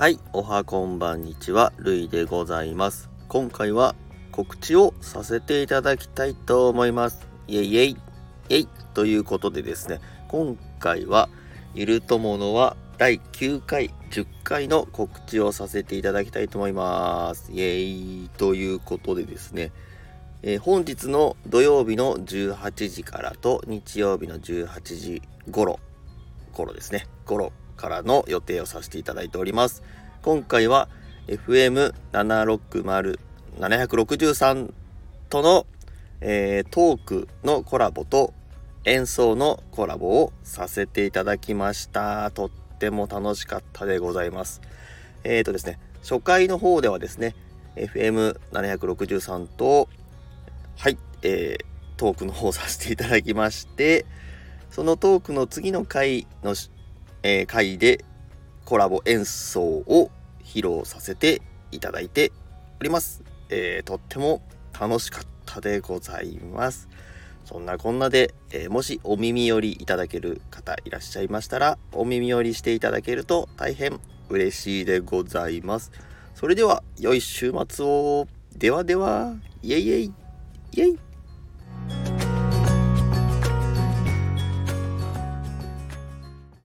はい、おはこんばんにちは、るいでございます。今回は告知をさせていただきたいと思います。イェイイェイ、イェイということでですね、今回は、ゆるとものは第9回、10回の告知をさせていただきたいと思います。イェイということでですね、えー本日の土曜日の18時からと日曜日の18時頃頃ですね頃からの予定をさせていただいております。今回は FM760763 との、えートークのコラボと演奏のコラボをさせていただきました。とっても楽しかったでございます。えーとですね初回の方ではですね FM763 とはい、えートークの方をさせていただきまして、そのトークの次の回の、えー回でコラボ演奏を披露させていただいております。えーとっても楽しかったでございます。そんなこんなで、えーもしお耳寄りいただける方いらっしゃいましたら、お耳寄りしていただけると大変嬉しいでございます。それでは、良い週末を。ではでは、イェイイェイイェイ